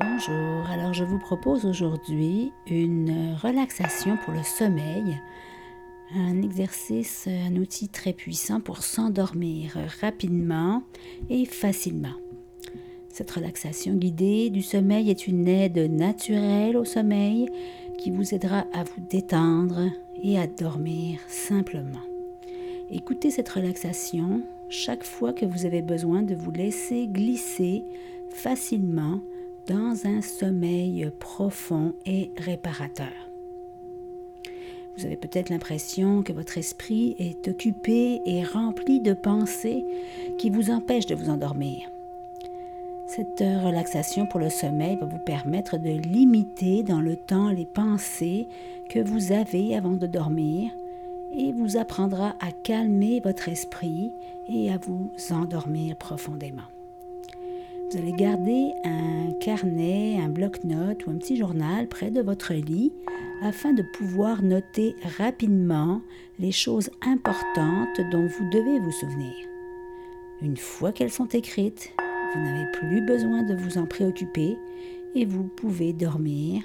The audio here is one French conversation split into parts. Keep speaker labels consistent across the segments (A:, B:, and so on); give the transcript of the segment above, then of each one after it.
A: Bonjour, alors je vous propose aujourd'hui une relaxation pour le sommeil, un exercice, un outil très puissant pour s'endormir rapidement et facilement. Cette relaxation guidée du sommeil est une aide naturelle au sommeil qui vous aidera à vous détendre et à dormir simplement. Écoutez cette relaxation chaque fois que vous avez besoin de vous laisser glisser facilement dans un sommeil profond et réparateur. Vous avez peut-être l'impression que votre esprit est occupé et rempli de pensées qui vous empêchent de vous endormir. Cette relaxation pour le sommeil va vous permettre de limiter dans le temps les pensées que vous avez avant de dormir et vous apprendra à calmer votre esprit et à vous endormir profondément. Vous allez garder un carnet, un bloc-notes ou un petit journal près de votre lit afin de pouvoir noter rapidement les choses importantes dont vous devez vous souvenir. Une fois qu'elles sont écrites, vous n'avez plus besoin de vous en préoccuper et vous pouvez dormir,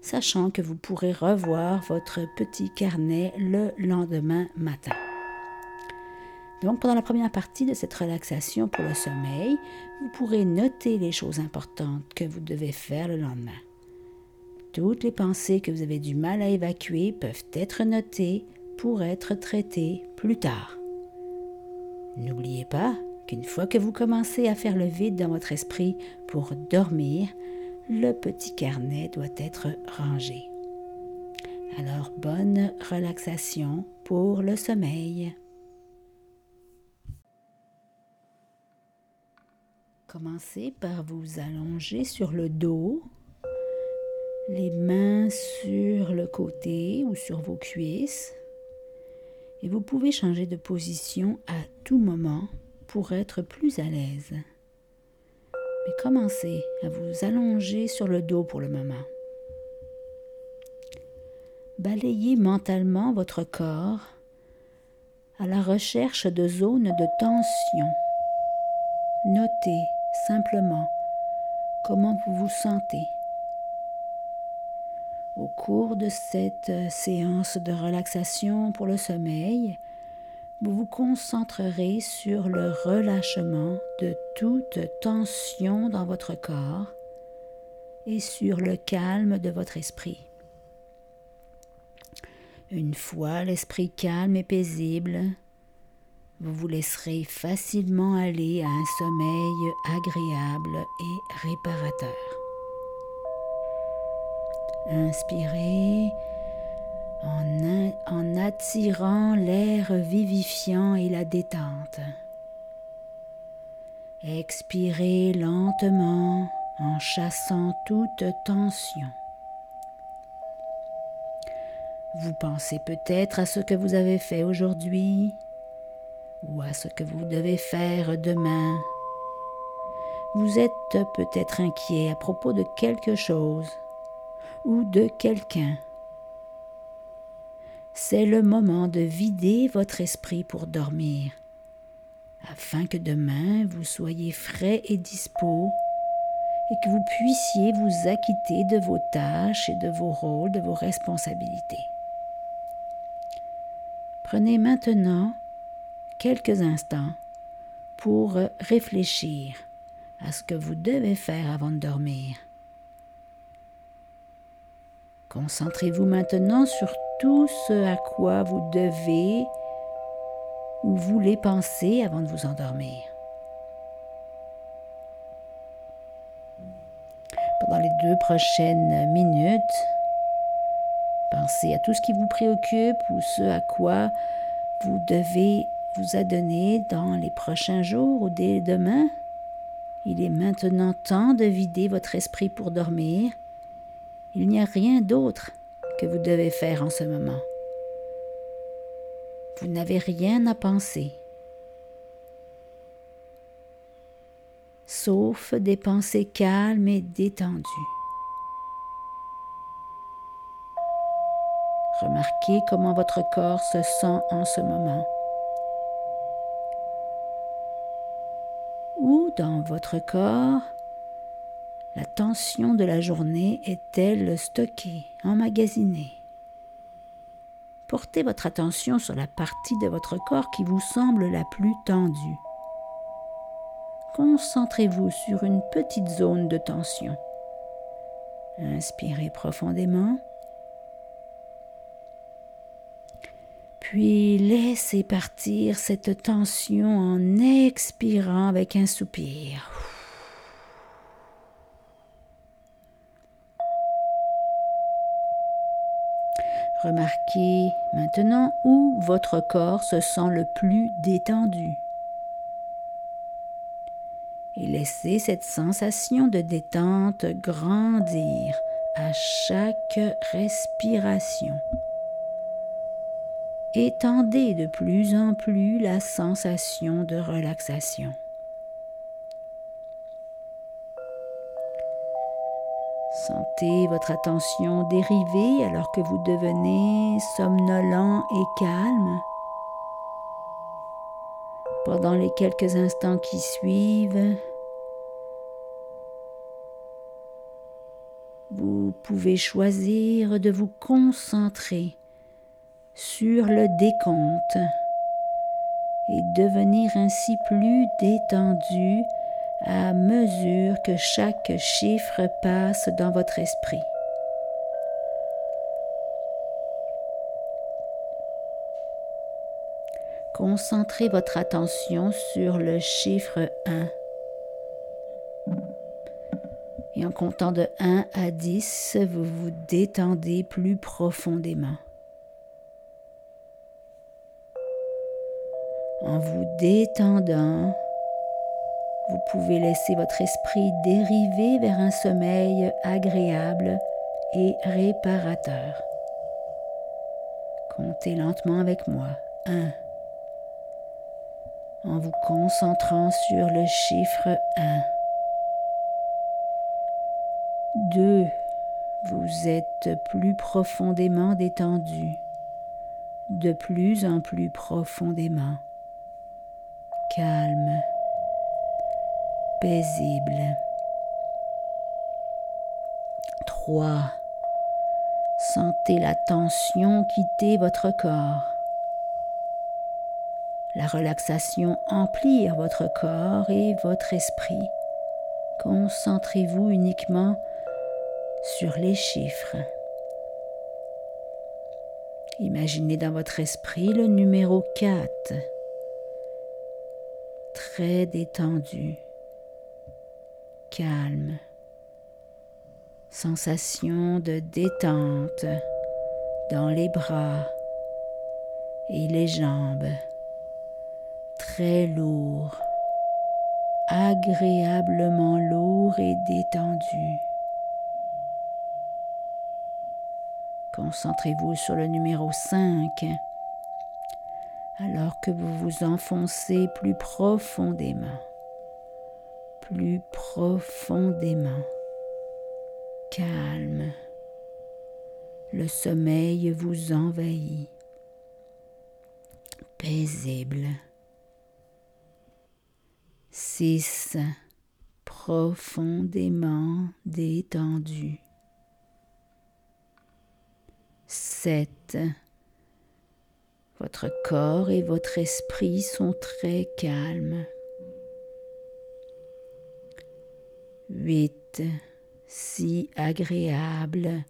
A: sachant que vous pourrez revoir votre petit carnet le lendemain matin. Donc pendant la première partie de cette relaxation pour le sommeil, vous pourrez noter les choses importantes que vous devez faire le lendemain. Toutes les pensées que vous avez du mal à évacuer peuvent être notées pour être traitées plus tard. N'oubliez pas qu'une fois que vous commencez à faire le vide dans votre esprit pour dormir, le petit carnet doit être rangé. Alors bonne relaxation pour le sommeil. Commencez par vous allonger sur le dos, les mains sur le côté ou sur vos cuisses. Et vous pouvez changer de position à tout moment pour être plus à l'aise. Mais commencez à vous allonger sur le dos pour le moment. Balayez mentalement votre corps à la recherche de zones de tension. Notez simplement comment vous vous sentez? Au cours de cette séance de relaxation pour le sommeil, vous vous concentrerez sur le relâchement de toute tension dans votre corps et sur le calme de votre esprit. Une fois l'esprit calme et paisible, vous vous laisserez facilement aller à un sommeil agréable et réparateur. Inspirez en, attirant l'air vivifiant et la détente. Expirez lentement en chassant toute tension. Vous pensez peut-être à ce que vous avez fait aujourd'hui ou à ce que vous devez faire demain. Vous êtes peut-être inquiet à propos de quelque chose ou de quelqu'un. C'est le moment de vider votre esprit pour dormir, afin que demain vous soyez frais et dispos et que vous puissiez vous acquitter de vos tâches et de vos rôles, de vos responsabilités. Prenez maintenant quelques instants pour réfléchir à ce que vous devez faire avant de dormir. Concentrez-vous maintenant sur tout ce à quoi vous devez ou voulez penser avant de vous endormir. Pendant les deux prochaines minutes, pensez à tout ce qui vous préoccupe ou ce à quoi vous devez vous adonner dans les prochains jours ou dès demain. Il est maintenant temps de vider votre esprit pour dormir. Il n'y a rien d'autre que vous devez faire en ce moment. Vous n'avez rien à penser, sauf des pensées calmes et détendues. Remarquez comment votre corps se sent en ce moment. Où dans votre corps la tension de la journée est-elle stockée, emmagasinée? Portez votre attention sur la partie de votre corps qui vous semble la plus tendue. Concentrez-vous sur une petite zone de tension. Inspirez profondément. Puis laissez partir cette tension en expirant avec un soupir. Remarquez maintenant où votre corps se sent le plus détendu. Et laissez cette sensation de détente grandir à chaque respiration. Étendez de plus en plus la sensation de relaxation. Sentez votre attention dériver alors que vous devenez somnolent et calme. Pendant les quelques instants qui suivent, vous pouvez choisir de vous concentrer sur le décompte et devenir ainsi plus détendu à mesure que chaque chiffre passe dans votre esprit. Concentrez votre attention sur le chiffre 1. Et en comptant de 1 à 10, vous vous détendez plus profondément. En vous détendant, vous pouvez laisser votre esprit dériver vers un sommeil agréable et réparateur. Comptez lentement avec moi. 1. En vous concentrant sur le chiffre 1. 2. Vous êtes plus profondément détendu, de plus en plus profondément calme, paisible. 3. Sentez la tension quitter votre corps. La relaxation emplir votre corps et votre esprit. Concentrez-vous uniquement sur les chiffres. Imaginez dans votre esprit le numéro 4 très détendu, calme, sensation de détente dans les bras et les jambes, très lourd, agréablement lourd et détendu. Concentrez-vous sur le numéro 5 alors que vous vous enfoncez plus profondément, plus profondément, calme. Le sommeil vous envahit, paisible. 6. Profondément détendu. 7 votre corps et votre esprit sont très calmes. 8. Si agréable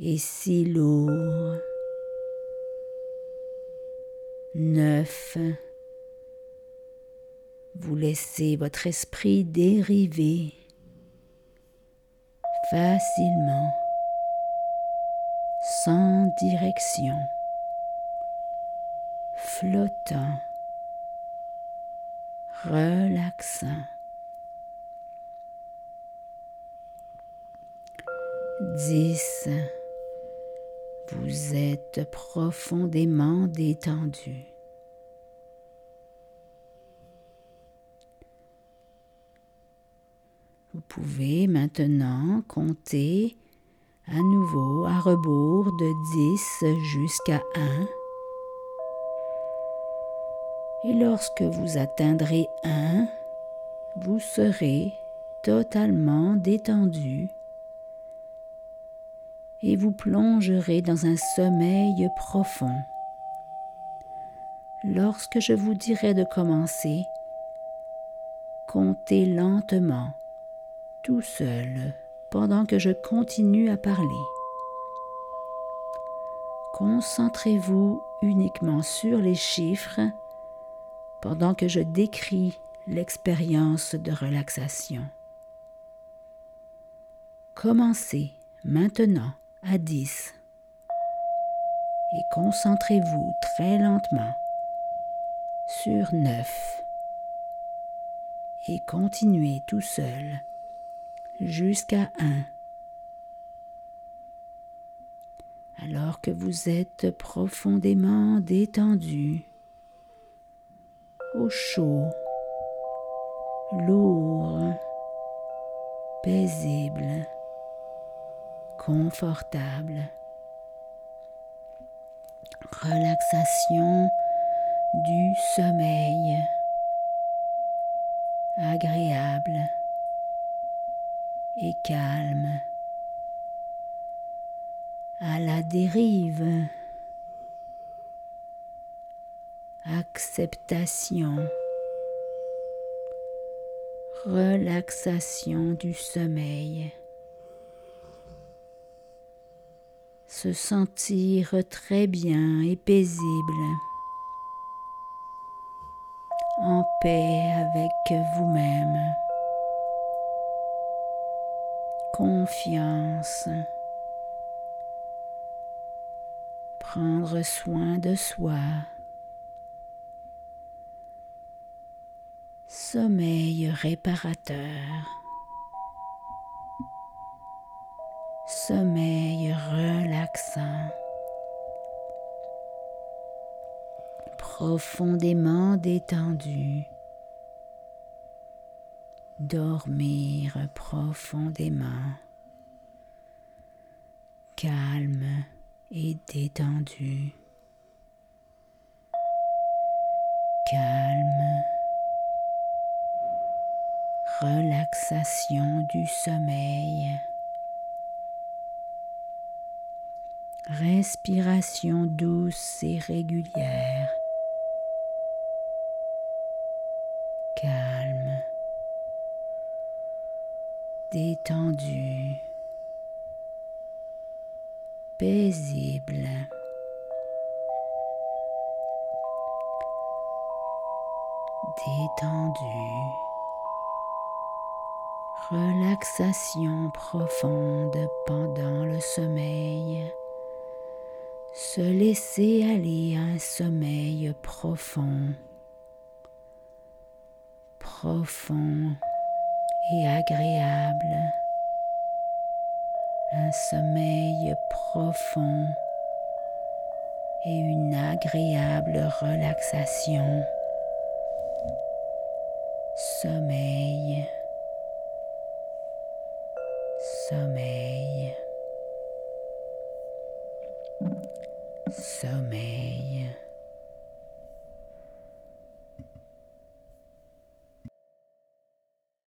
A: et si lourd. 9. Vous laissez votre esprit dériver facilement, sans direction flottant, relaxant. Dix. Vous êtes profondément détendu. Vous pouvez maintenant compter à nouveau à rebours de 10 jusqu'à 1. Et lorsque vous atteindrez un, vous serez totalement détendu et vous plongerez dans un sommeil profond. Lorsque je vous dirai de commencer, comptez lentement, tout seul, pendant que je continue à parler. Concentrez-vous uniquement sur les chiffres pendant que je décris l'expérience de relaxation. Commencez maintenant à 10 et concentrez-vous très lentement sur 9 et continuez tout seul jusqu'à 1. Alors que vous êtes profondément détendu, au chaud, lourd, paisible, confortable. Relaxation du sommeil. Agréable et calme. À la dérive acceptation. Relaxation du sommeil. Se sentir très bien et paisible, en paix avec vous-même, confiance, prendre soin de soi, sommeil réparateur. sommeil relaxant, profondément détendu, dormir profondément, calme et détendu, calme, relaxation du sommeil. respiration douce et régulière, calme, détendu, paisible. Détendu, relaxation profonde pendant le sommeil se laisser aller à un sommeil profond, profond et agréable, un sommeil profond et une agréable relaxation. Sommeil, sommeil sommeil.